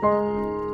Música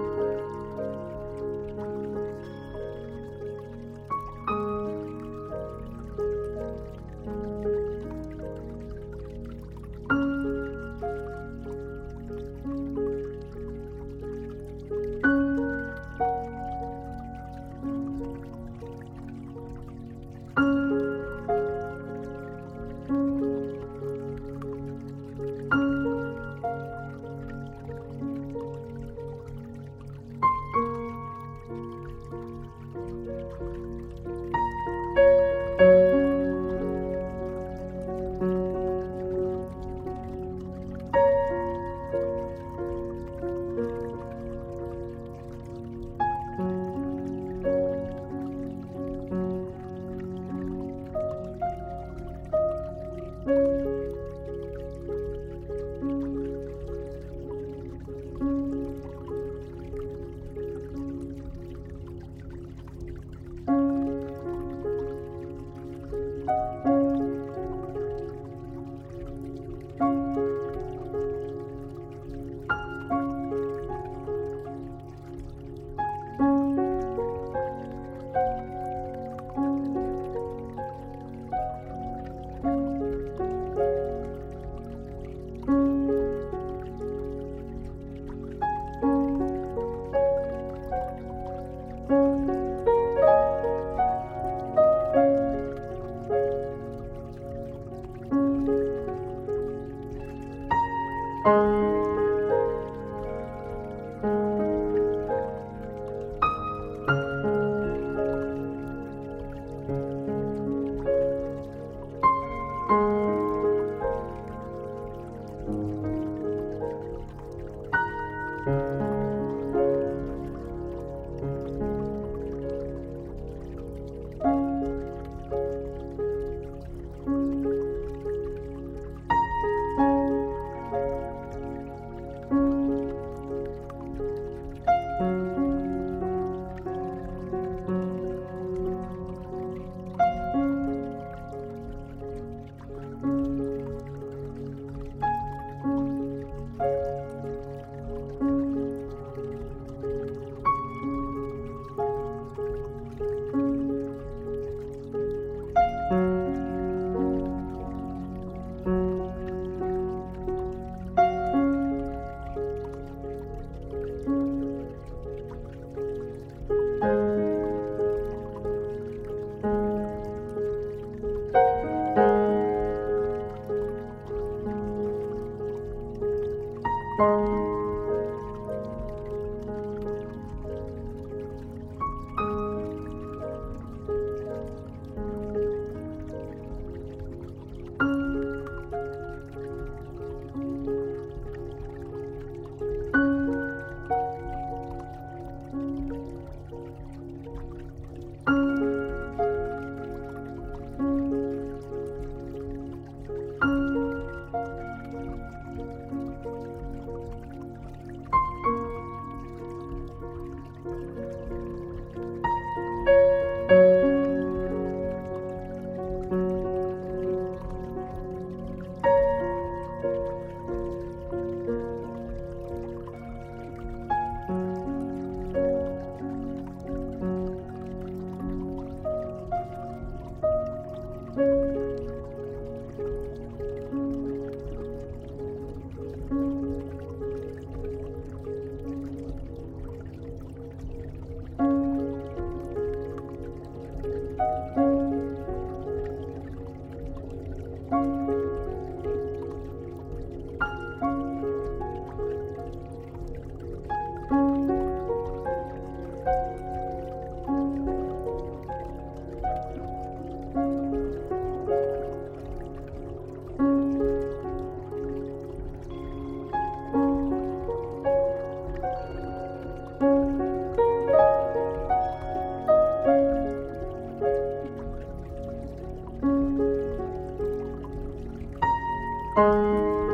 Música